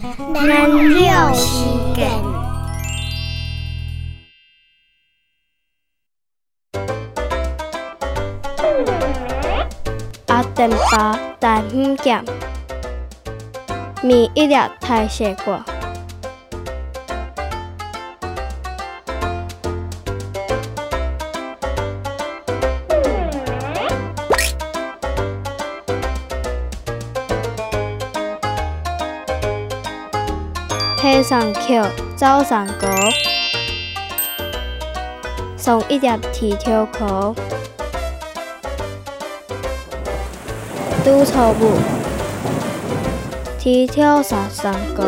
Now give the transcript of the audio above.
就是见。阿顿巴但唔咸，面一粒太细过。配上桥，走上高，送一粒铁条裤。拄错母，铁条上上高。